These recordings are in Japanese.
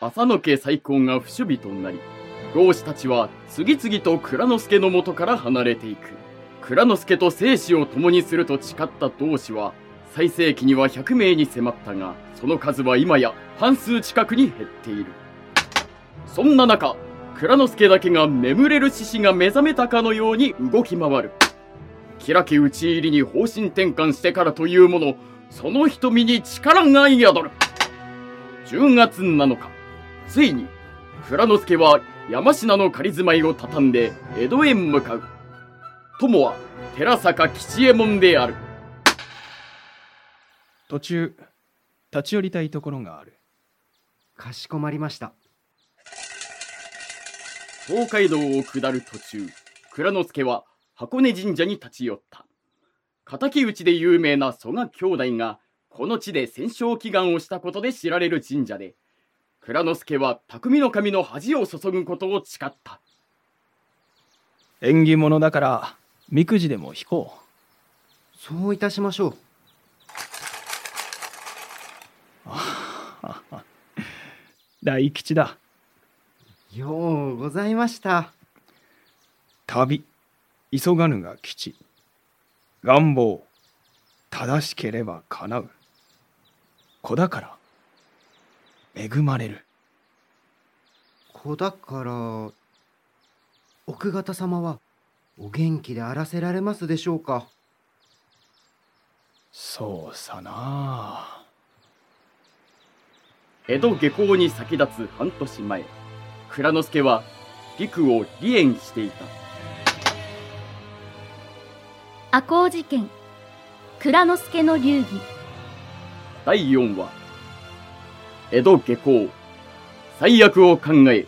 浅野家再興が不守備となり、老子たちは次々と蔵之介の元から離れていく。蔵之介と生死を共にすると誓った同志は、最盛期には100名に迫ったが、その数は今や半数近くに減っている。そんな中、蔵之介だけが眠れる獅子が目覚めたかのように動き回る。開き討ち入りに方針転換してからというもの、その瞳に力が宿る。10月7日、ついに、蔵之介は山科の仮住まいを畳んで江戸へ向かう。友は寺坂吉右衛門である。途中、立ち寄りたいところがある。かしこまりました。東海道を下る途中、蔵之介は箱根神社に立ち寄った。敵討ちで有名な蘇我兄弟が、この地で戦勝祈願をしたことで知られる神社で、蔵之介は匠の神の恥を注ぐことを誓った。縁起物だから、みくじでも引こう。そういたしましょう。大吉だ。ようございました。旅、急がぬが吉。願望、正しければ叶う。子だから、恵まれる。子だから、奥方様はお元気であらせられますでしょうか？そうさな。江戸下校に先立つ半年前蔵之介は陸を離縁していた。赤穂事件蔵之介の流儀。第4話江戸下校。最悪を考え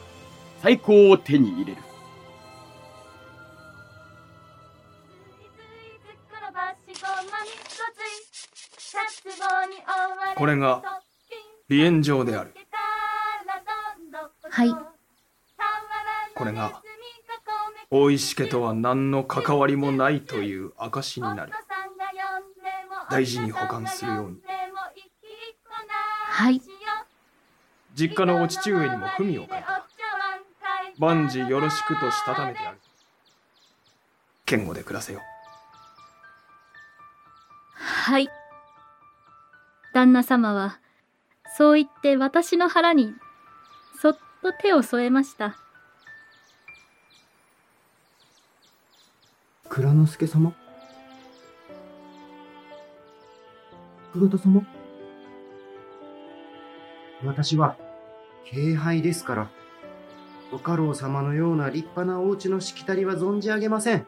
最高を手に入れる。これが離縁状である。はい。これが大石家とは何の関わりもないという証になる大事に保管するようにはい実家のお父上にも文を書いた。万事よろしくとしたためてある。堅固で暮らせよ。はい。旦那様はそう言って私の腹にそっと手を添えました。蔵之介様？黒田様？私は、敬拝ですから、ご家老様のような立派なお家のしきたりは存じ上げません。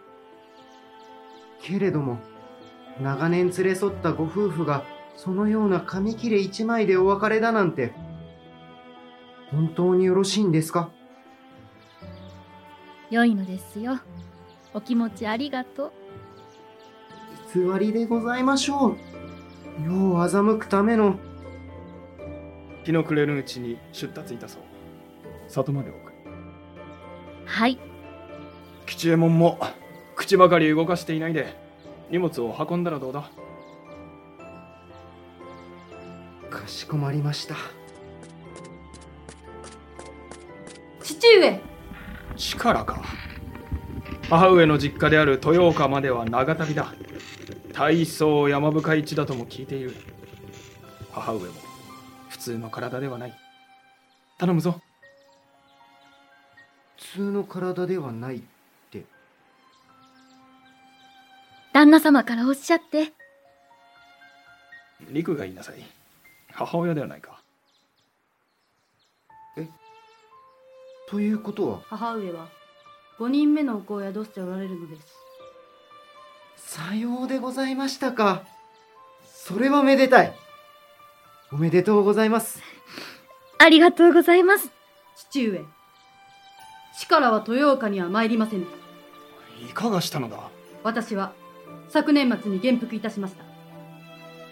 けれども、長年連れ添ったご夫婦が、そのような紙切れ一枚でお別れだなんて、本当によろしいんですか？良いのですよ。お気持ちありがとう。偽りでございましょう。世を欺くための。日の暮れるうちに出立いたそう。里まで送る。はい。吉右衛門も口ばかり動かしていないで荷物を運んだらどうだ？かしこまりました。父上。力か。母上の実家である豊岡までは長旅だ。大層山深い地だとも聞いている。母上も。普通の体ではない。頼むぞ。普通の体ではないって。旦那様からおっしゃって。陸が言いなさい。母親ではないか。え？ということは？母上は5人目のお子を宿しておられるのです。さようでございましたか。それはめでたいおめでとうございます。ありがとうございます。父上。力は豊岡には参りません。いかがしたのだ？私は昨年末に元服いたしました。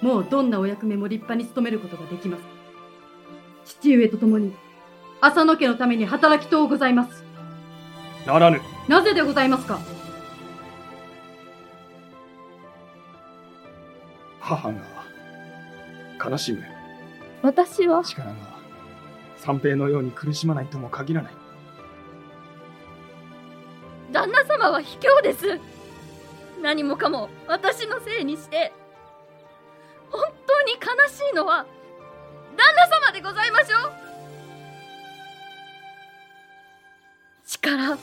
もうどんなお役目も立派に務めることができます父上と共に浅野家のために働きとうございます。ならぬ。なぜでございますか？母が悲しむ私は。力が三平のように苦しまないとも限らない。旦那様は卑怯です。何もかも私のせいにして。本当に悲しいのは旦那様でございましょう。力。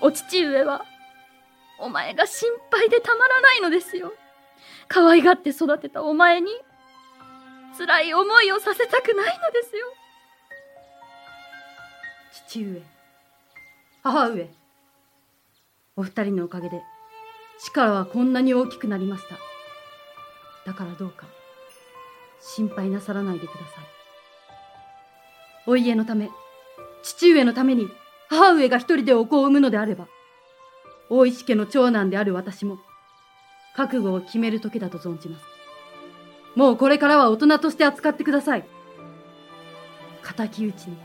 お父上はお前が心配でたまらないのですよ。可愛がって育てたお前に辛い思いをさせたくないのですよ。父上母上お二人のおかげで力はこんなに大きくなりました。だからどうか心配なさらないでください。お家のため父上のために母上が一人でお子を産むのであれば大石家の長男である私も覚悟を決める時だと存じます。もうこれからは大人として扱ってください。敵討ちに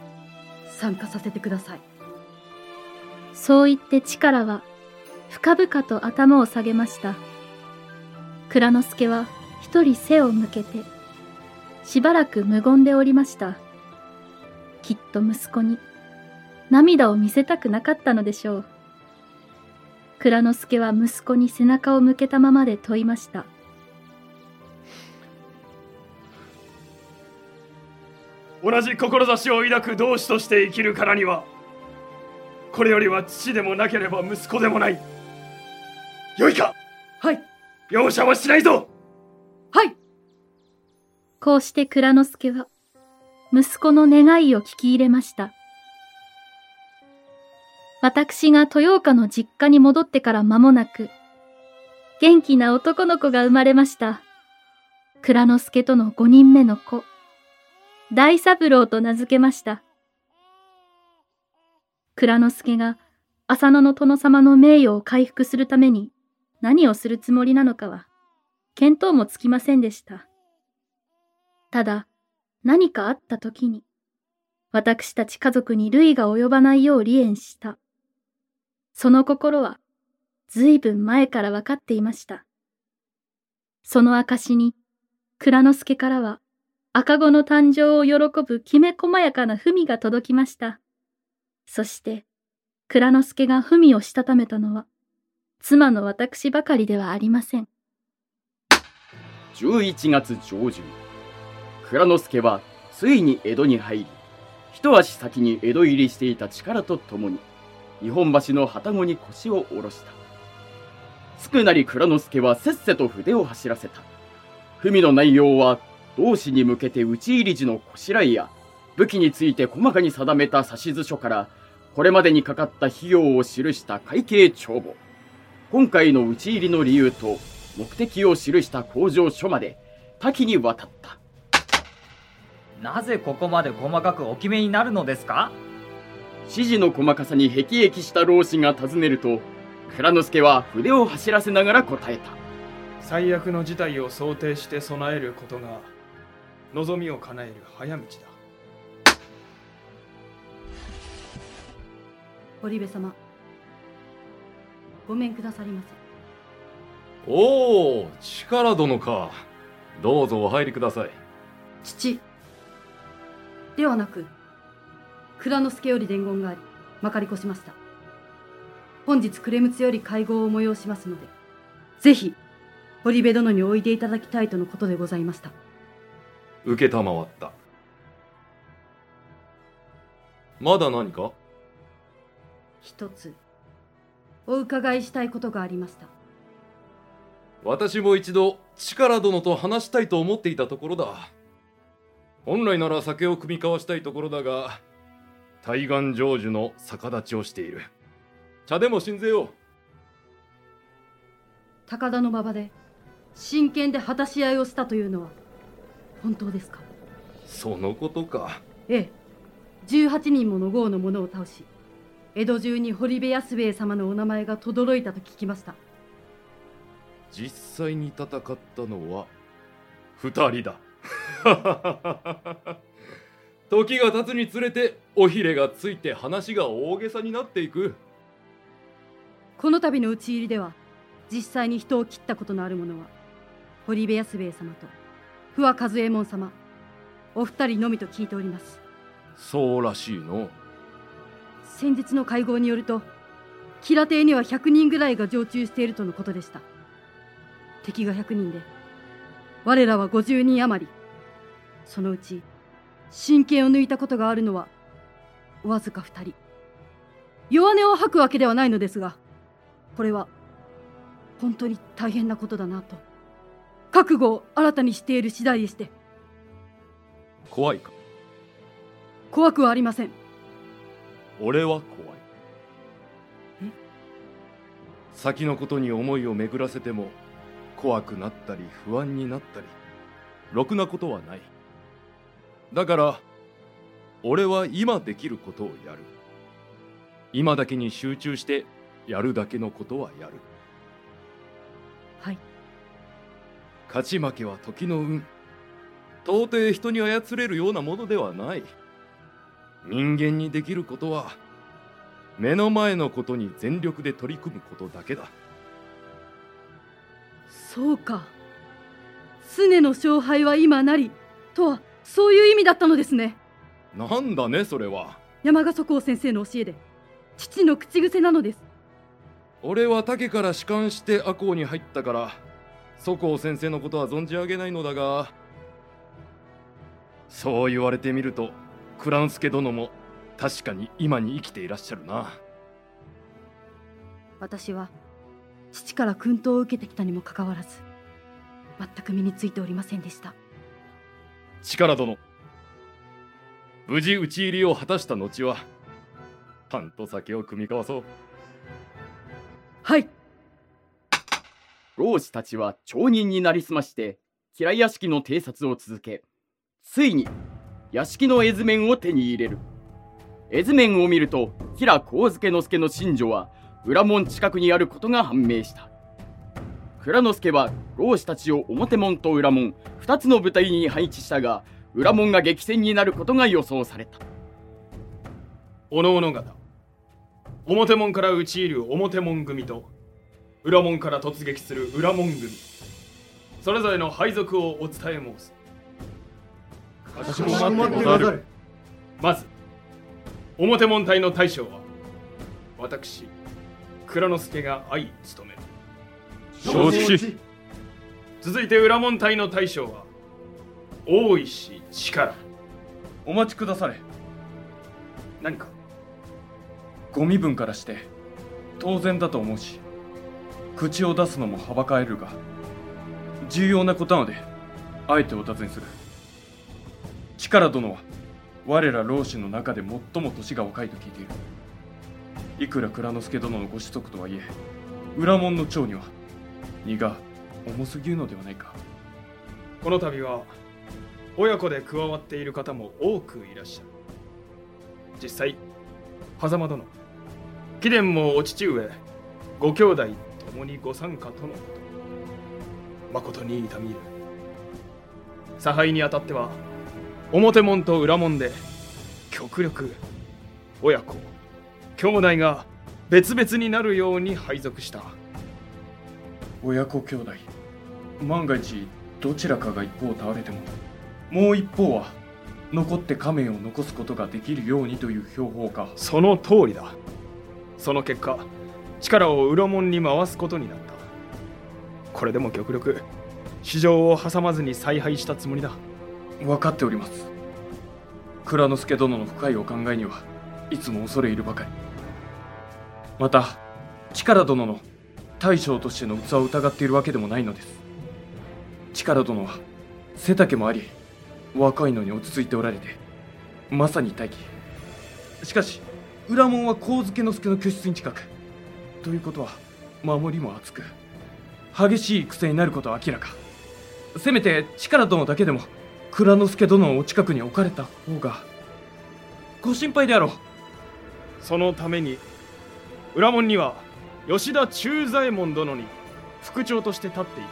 参加させてください。そう言って力は深々と頭を下げました。蔵之介は一人背を向けてしばらく無言でおりました。きっと息子に涙を見せたくなかったのでしょう。蔵之介は息子に背中を向けたままで問いました。同じ志を抱く同志として生きるからにはこれよりは父でもなければ息子でもない。よいか。はい。容赦はしないぞ。はい。こうして蔵之介は息子の願いを聞き入れました。私が豊岡の実家に戻ってから間もなく元気な男の子が生まれました。蔵之介との五人目の子大三郎と名付けました。蔵之介が浅野の殿様の名誉を回復するために何をするつもりなのかは見当もつきませんでした。ただ何かあった時に私たち家族に類が及ばないよう離縁した。その心は随分前から分かっていました。その証に蔵之介からは赤子の誕生を喜ぶきめ細やかな文が届きました。そして蔵之介が文をしたためたのは妻の私ばかりではありません。11月上旬蔵之介はついに江戸に入り一足先に江戸入りしていた力とともに日本橋の旅籠に腰を下ろした。つくなり蔵之介はせっせと筆を走らせた。文の内容は同志に向けて討ち入り時のこしらえや武器について細かに定めた指図書からこれまでにかかった費用を記した会計帳簿。今回の討ち入りの理由と目的を記した工場書まで多岐にわたった。なぜここまで細かくお決めになるのですか？指示の細かさに辟易した老子が尋ねると蔵之介は筆を走らせながら答えた。最悪の事態を想定して備えることが望みを叶える早道だ。堀部様ごめんくださりませ。おお力殿か。どうぞお入りください。父ではなく蔵之介より伝言がありまかり越しました。本日暮れむつより会合を催しますのでぜひ堀部殿においでいただきたいとのことでございました承った。まだ何か？一つ。お伺いしたいことがありました。私も一度力殿と話したいと思っていたところだ。本来なら酒を酌み交わしたいところだが対岸成就の逆立ちをしている。茶でも信ぜよ。う高田の馬場で真剣で果たし合いをしたというのは本当ですか？そのことか。ええ。18人もの豪の者を倒し江戸中に堀部安兵衛様のお名前が轟いたと聞きました。実際に戦ったのは二人だ。時が経つにつれておひれがついて話が大げさになっていく。この度の討ち入りでは実際に人を切ったことのある者は堀部安兵衛様と不破和右衛門様お二人のみと聞いております。そうらしいの。先日の会合によると吉良邸には100人ぐらいが常駐しているとのことでした。敵が100人で我らは50人余り。そのうち真剣を抜いたことがあるのはわずか2人。弱音を吐くわけではないのですがこれは本当に大変なことだなと覚悟を新たにしている次第でして。怖いか？怖くはありません。俺は怖い。え？先のことに思いを巡らせても怖くなったり不安になったりろくなことはない。だから俺は今できることをやる。今だけに集中してやるだけのことはやる。はい勝ち負けは時の運。到底人に操れるようなものではない。人間にできることは目の前のことに全力で取り組むことだけだ。そうか。常の勝敗は今なりとはそういう意味だったのですね。なんだねそれは。山賀祖光先生の教えで。父の口癖なのです。俺は竹から仕官して赤穂に入ったから祖光先生のことは存じ上げないのだがそう言われてみると蔵之介殿も確かに今に生きていらっしゃるな。私は父から薫陶を受けてきたにもかかわらず全く身についておりませんでした。力殿無事討ち入りを果たした後はパンと酒を酌み交わそう老子たちは町人になりすまして平屋敷の偵察を続けついに屋敷の絵図面を手に入れる。絵図面を見ると平幸助之助の寝女は裏門近くにあることが判明した。蔵之助は老子たちを表門と裏門2つの部隊に配置したが裏門が激戦になることが予想された。おのおの方表門から討ち入る表門組と裏門から突撃する裏門組それぞれの配属をお伝え申す。かしこまってござる。まず表門隊の大将は私蔵之介が相務める。承知。続いて裏門隊の大将は大石力。お待ちくだされ。何か？ご身分からして当然だと思うし口を出すのもはばかれるが重要なことなのであえてお尋ねする。力殿は我ら老子の中で最も年が若いと聞いている。いくら蔵之介殿のご子息とはいえ裏門の長には荷が重すぎるのではないか。この度は親子で加わっている方も多くいらっしゃる。実際狭間殿貴殿もお父上ご兄弟ともにご参加とのこと。誠に痛み入る。差配にあたっては表門と裏門で極力親子兄弟が別々になるように配属した。親子兄弟万が一どちらかが一方を倒れてももう一方は残って仮面を残すことができるようにという標法か。その通りだ。その結果力を裏門に回すことになった。これでも極力市場を挟まずに采配したつもりだ。分かっております。蔵之介殿の深いお考えにはいつも恐れ入るばかり。また力殿の大将としての器を疑っているわけでもないのです。力殿は背丈もあり若いのに落ち着いておられてまさに大義しかし裏門は上野之助の居室に近く。ということは守りも厚く激しい戦になることは明らか。せめて力殿だけでも蔵之介殿のお近くに置かれた方がご心配であろう。そのために裏門には吉田忠左衛門殿に副長として立っていた。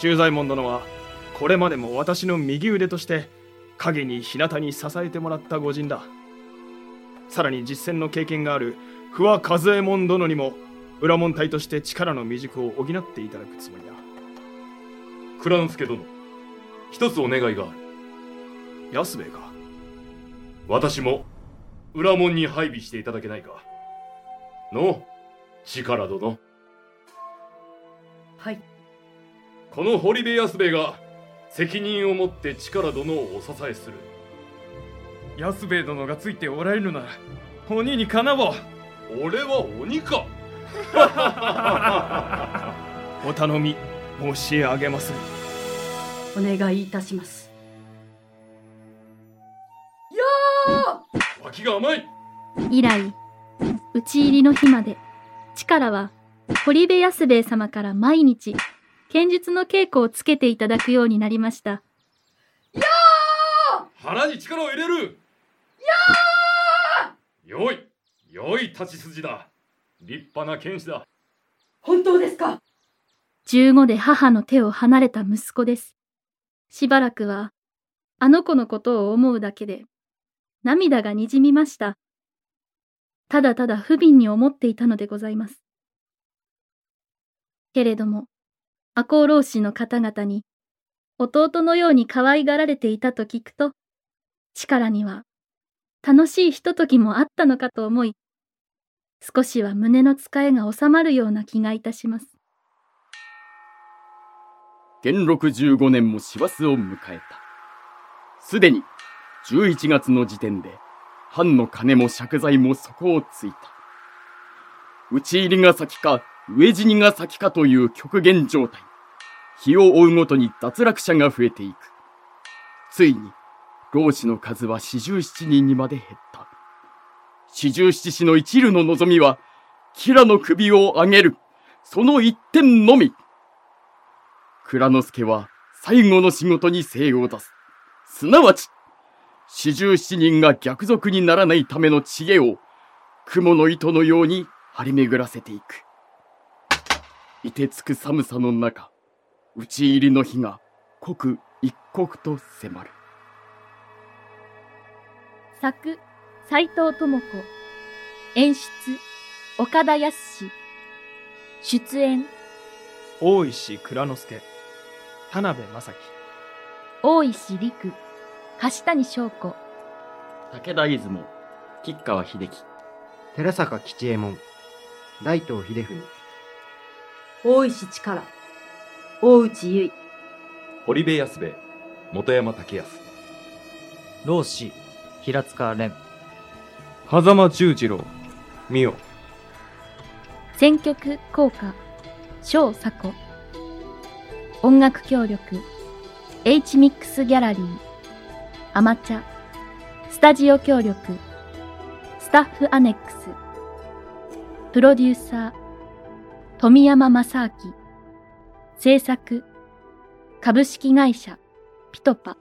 忠左衛門殿はこれまでも私の右腕として影に日向に支えてもらった御人だ。さらに実戦の経験がある不破和右衛門殿にも裏門隊として力の未熟を補っていただくつもりだ。蔵之介殿一つお願いがある。安兵衛か。私も裏門に配備していただけないか。の力殿。はい。この堀部安兵衛が責任を持って力殿をお支えする。安兵衛殿がついておられるなら鬼にかなお。う俺は鬼か。お頼み申し上げますお願いいたします。脇が甘い。以来、討ち入りの日まで、力は堀部安兵衛様から毎日、剣術の稽古をつけていただくようになりました。腹に力を入れる。やーよいよい立ち筋だ立派な剣士だ本当ですか？15で母の手を離れた息子です。しばらくは、あの子のことを思うだけで、涙がにじみました。ただただ不憫に思っていたのでございます。けれども、赤穂浪士の方々に、弟のように可愛がられていたと聞くと、力には、楽しいひとときもあったのかと思い、少しは胸の使えが収まるような気がいたします。元禄15年も師走を迎えた。すでに11月の時点で、藩の金も借財も底をついた。討ち入りが先か、飢え死にが先かという極限状態。日を追うごとに脱落者が増えていく。ついに、老子の数は四十七人にまで減った。四十七士の一縷の望みは、キラの首を上げる。その一点のみ。蔵之介は最後の仕事に精を出す。すなわち、四十七人が逆賊にならないための知恵を、雲の糸のように張り巡らせていく。凍てつく寒さの中、討ち入りの日が刻一刻と迫る。作、斎藤智子。演出、岡田康。出演、大石蔵之介田辺正樹大石陸。橋谷翔子。武田出雲、吉川秀樹。寺坂吉右衛門大東秀文大石力大内結堀部安兵衛本山武康老子平塚蓮狭間十次郎美代選曲効果、小佐子。音楽協力、H ミックスギャラリー、アマチャ、スタジオ協力、スタッフアネックス、プロデューサー、富山正明、制作、株式会社、ピトパ。